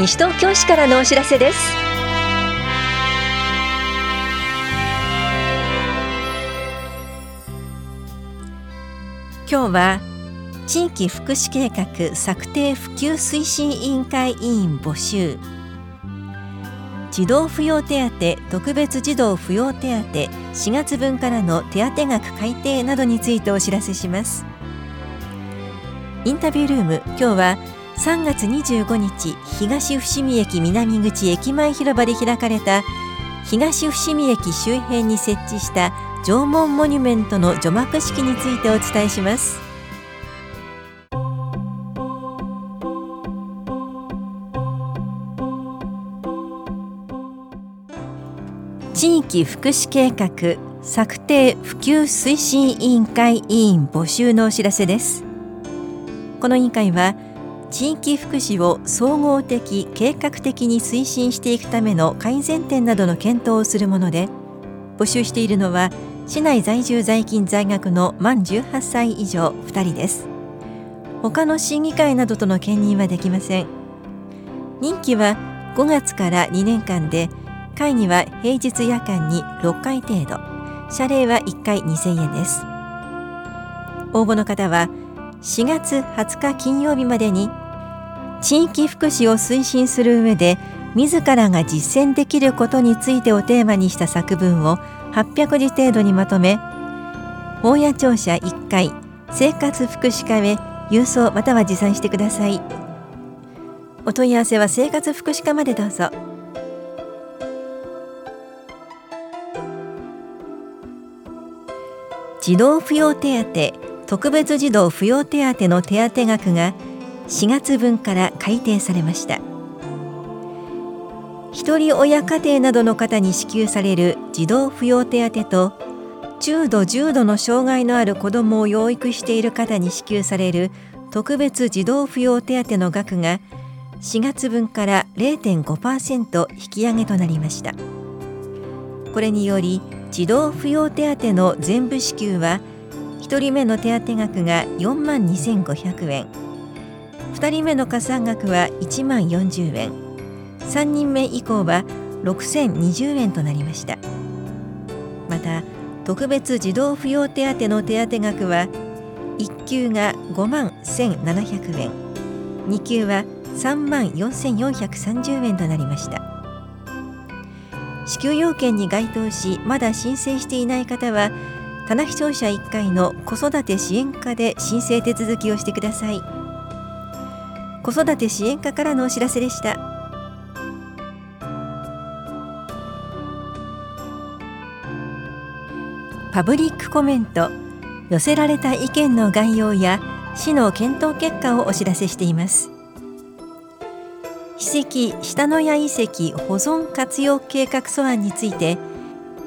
西東京市からのお知らせです。今日は地域福祉計画策定普及推進委員会委員募集。児童扶養手当特別児童扶養手当4月分からの手当額改定などについてお知らせします。インタビュールーム今日は3月25日東伏見駅南口駅前広場で開かれた東伏見駅周辺に設置した縄文モニュメントの除幕式についてお伝えします。地域福祉計画策定普及推進委員会委員募集のお知らせです。この委員会は地域福祉を総合的計画的に推進していくための改善点などの検討をするもので募集しているのは市内在住在勤在学の満18歳以上2人です。他の審議会などとの兼任はできません。任期は5月から2年間で会議は平日夜間に6回程度。謝礼は1回2000円です。応募の方は4月20日金曜日までに地域福祉を推進する上で自らが実践できることについてをテーマにした作文を800字程度にまとめ法や庁舎1回生活福祉課へ郵送または持参してください。お問い合わせは生活福祉課までどうぞ。児童扶養手当特別児童扶養手当の手当額が4月分から改定されました。一人親家庭などの方に支給される児童扶養手当と中度重度の障害のある子どもを養育している方に支給される特別児童扶養手当の額が4月分から0.5%引き上げとなりました。これにより児童扶養手当の全部支給は1人目の手当額が4万2500円。2人目の加算額は1万40円。3人目以降は6020円となりました。また特別児童扶養手当の手当額は1級が5万1700円。2級は3万4430円となりました。支給要件に該当しまだ申請していない方は棚視聴者1回の子育て支援課で申請手続きをしてください。子育て支援課からのお知らせでした。パブリックコメント寄せられた意見の概要や市の検討結果をお知らせしています。史跡下野谷遺跡保存活用計画素案について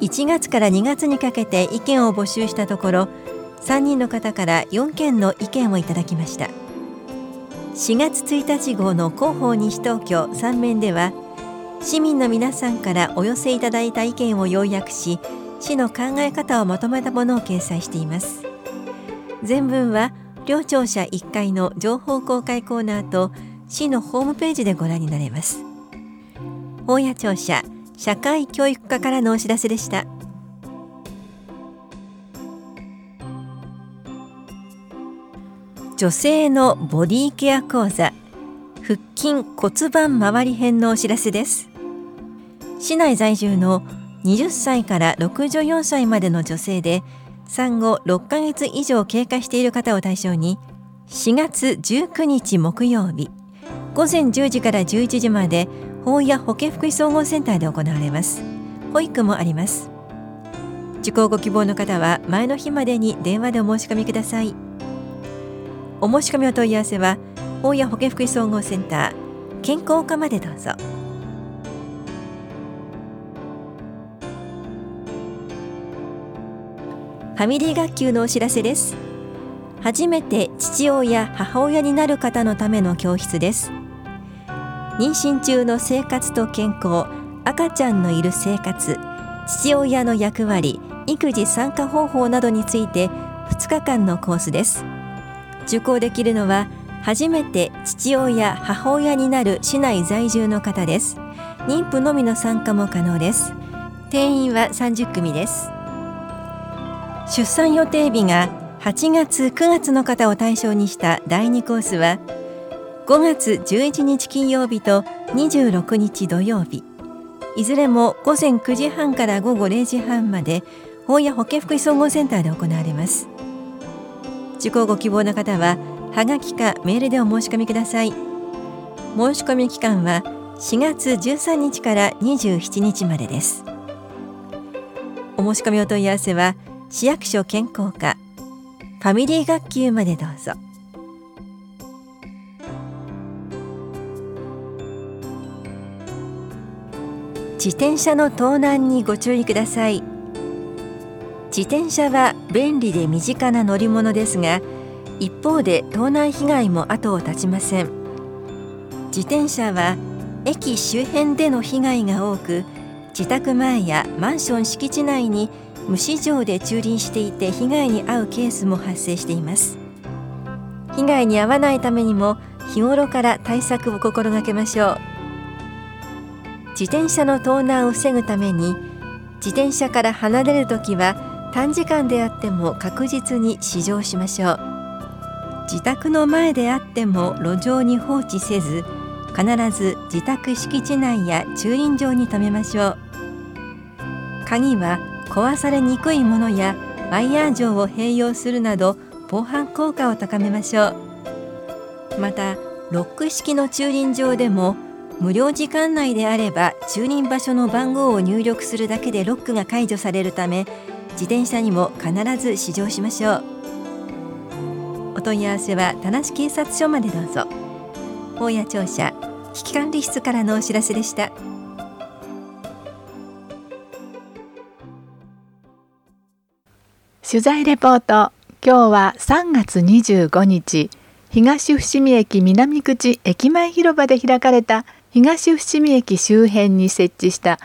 1月から2月にかけて意見を募集したところ3人の方から4件の意見をいただきました。4月1日号の広報西東京3面では市民の皆さんからお寄せいただいた意見を要約し市の考え方をまとめたものを掲載しています。全文は両庁舎1階の情報公開コーナーと市のホームページでご覧になれます。大谷庁舎社会教育課からのお知らせでした。女性のボディケア講座腹筋骨盤周り編のお知らせです。市内在住の20歳から64歳までの女性で産後6ヶ月以上経過している方を対象に4月19日木曜日午前10時から11時まで法や保健福祉総合センターで行われます。保育もあります。受講ご希望の方は前の日までに電話でお申し込みください。お申し込みお問い合わせは法や保健福祉総合センター健康課までどうぞ。ファミリー学級のお知らせです。初めて父親母親になる方のための教室です。妊娠中の生活と健康赤ちゃんのいる生活父親の役割育児参加方法などについて2日間のコースです。受講できるのは初めて父親母親になる市内在住の方です。妊婦のみの参加も可能です。定員は30組です。出産予定日が8月9月の方を対象にした第2コースは5月11日金曜日と26日土曜日。いずれも午前9時半から午後0時半まで法や保健福祉総合センターで行われます。受講ご希望の方ははがきかメールでお申し込みください。申し込み期間は4月13日から27日までです。お申し込みお問い合わせは市役所健康課ファミリー学級までどうぞ。自転車の盗難にご注意ください。自転車は便利で身近な乗り物ですが一方で盗難被害も後を絶ちません。自転車は駅周辺での被害が多く自宅前やマンション敷地内に無市場で駐輪していて被害に遭うケースも発生しています。被害に遭わないためにも日頃から対策を心がけましょう。自転車の盗難を防ぐために自転車から離れるときは短時間であっても確実に試乗しましょう。自宅の前であっても路上に放置せず必ず自宅敷地内や駐輪場に停めましょう。鍵は壊されにくいものやワイヤー錠を併用するなど防犯効果を高めましょう。またロック式の駐輪場でも無料時間内であれば駐輪場所の番号を入力するだけでロックが解除されるため自転車にも必ず試乗しましょう。お問い合わせは田無警察署までどうぞ。法や庁舎危機管理室からのお知らせでした。取材レポート今日は3月25日東伏見駅南口駅前広場で開かれた東伏見駅周辺に設置した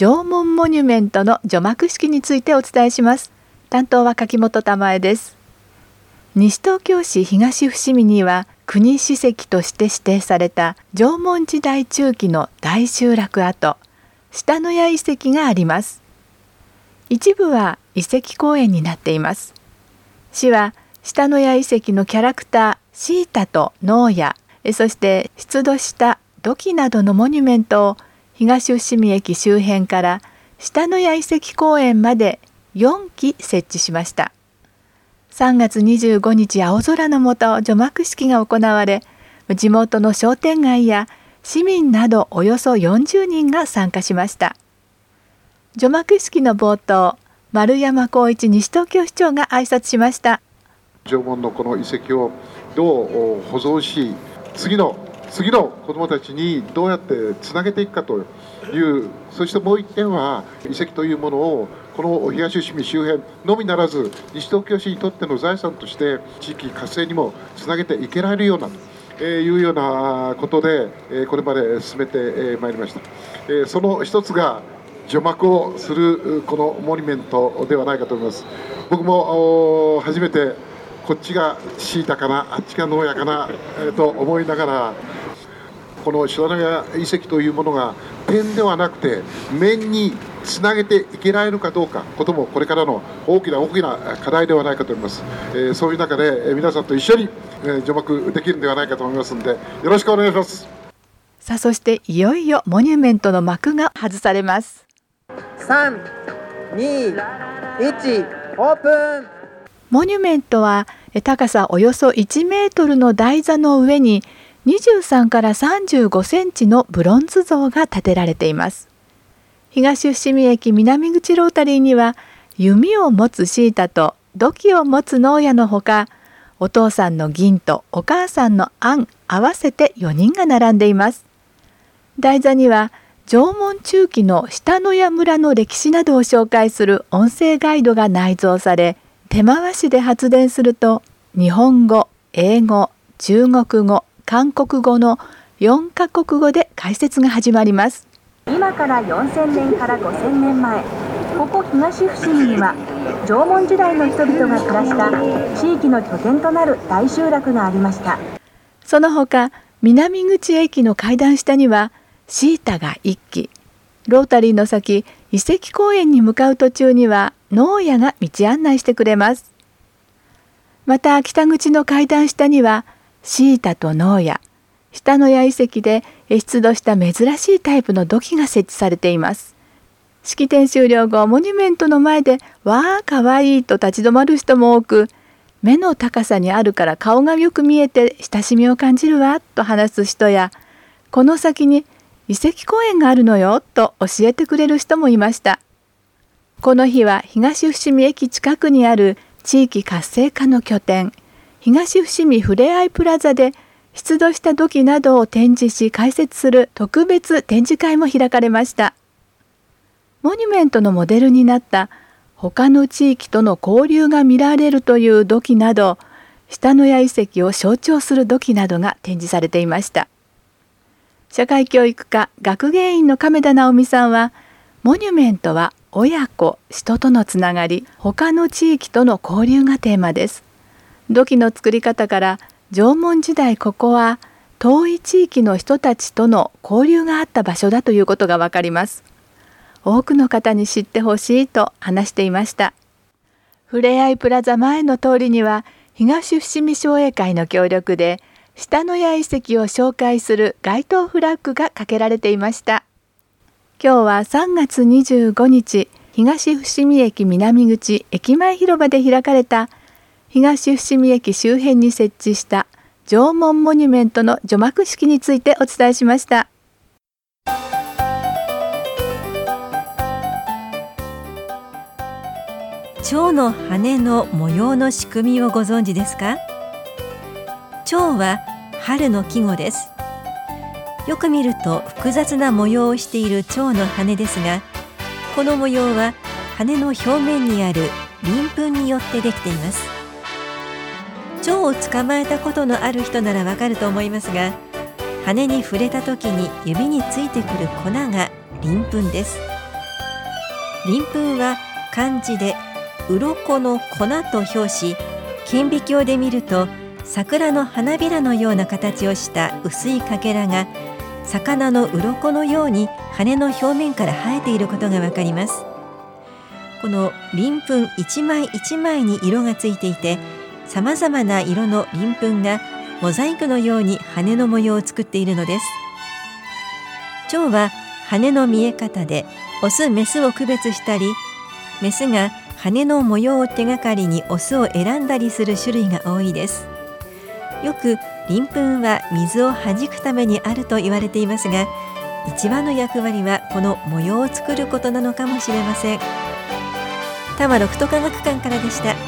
縄文モニュメントの除幕式についてお伝えします。担当は柿本珠恵です。西東京市東伏見には国史跡として指定された縄文時代中期の大集落跡下野谷遺跡があります。一部は遺跡公園になっています。市は下野谷遺跡のキャラクターシータとノーヤそして出土した土器などのモニュメントを東伏見駅周辺から下野谷遺跡公園まで4基設置しました。3月25日青空の下除幕式が行われ地元の商店街や市民などおよそ40人が参加しました。除幕式の冒頭丸山光一西東京市長が挨拶しました。縄文のこの遺跡をどう保存し次の次の子どもたちにどうやってつなげていくかというそしてもう一点は遺跡というものをこの東伏見周辺のみならず西東京市にとっての財産として地域活性にもつなげていけられるようなというようなことでこれまで進めてまいりました。その一つが除幕をするこのモニュメントではないかと思います。僕も初めてこっちがシータかなあっちがノーヤかなと思いながらこの白長遺跡というものが点ではなくて面につなげていけられるかどうかこともこれからの大きな大きな課題ではないかと思います、えー、そういう中で、え皆さんと一緒に、え除幕できるんではないかと思いますのでよろしくお願いします。さあそしていよいよモニュメントの幕が外されます。3 2 1オープン。モニュメントは高さおよそ1メートルの台座の上に23から35センチのブロンズ像が建てられています。東伏見駅南口ロータリーには弓を持つシータと土器を持つ農家のほかお父さんの銀とお母さんのアン合わせて4人が並んでいます。台座には縄文中期の下野谷村の歴史などを紹介する音声ガイドが内蔵され手回しで発電すると日本語英語中国語韓国語の4カ国語で解説が始まります。今から4000年から5000年前ここ東伏見には縄文時代の人々が暮らした地域の拠点となる大集落がありました。その他南口駅の階段下にはシータが1機。ロータリーの先遺跡公園に向かう途中には農家が道案内してくれます。また北口の階段下にはシータと農家下野谷遺跡で出土した珍しいタイプの土器が設置されています。式典終了後モニュメントの前で「わあかわいい」と立ち止まる人も多く目の高さにあるから顔がよく見えて親しみを感じるわと話す人やこの先に遺跡公園があるのよと教えてくれる人もいました。この日は東伏見駅近くにある地域活性化の拠点。東伏見ふれあいプラザで出土した土器などを展示し解説する特別展示会も開かれました。モニュメントのモデルになった他の地域との交流が見られるという土器など下野谷遺跡を象徴する土器などが展示されていました。社会教育科学芸員の亀田直美さんはモニュメントは親子人とのつながり他の地域との交流がテーマです。土器の作り方から縄文時代ここは遠い地域の人たちとの交流があった場所だということがわかります。多くの方に知ってほしいと話していました。ふれあいプラザ前の通りには東伏見商栄会の協力で下野谷遺跡を紹介する街頭フラッグがかけられていました。今日は3月25日東伏見駅南口駅前広場で開かれた東伏見駅周辺に設置した縄文モニュメントの除幕式についてお伝えしました。蝶の羽の模様の仕組みをご存知ですか？蝶は春の季語です。よく見ると複雑な模様をしている蝶の羽ですがこの模様は羽の表面にある鱗粉によってできています。蝶を捕まえたことのある人ならわかると思いますが羽に触れた時に指についてくる粉が鱗粉です。鱗粉は漢字で鱗の粉と表し顕微鏡で見ると桜の花びらのような形をした薄いかけらが魚の鱗のように羽の表面から生えていることがわかります。この鱗粉一枚一枚に色がついていてさまざまな色の鱗粉がモザイクのように羽の模様を作っているのです。蝶は羽の見え方でオスメスを区別したりメスが羽の模様を手がかりにオスを選んだりする種類が多いです。よく鱗粉は水を弾くためにあると言われていますが一番の役割はこの模様を作ることなのかもしれません。多摩六都科学館からでした。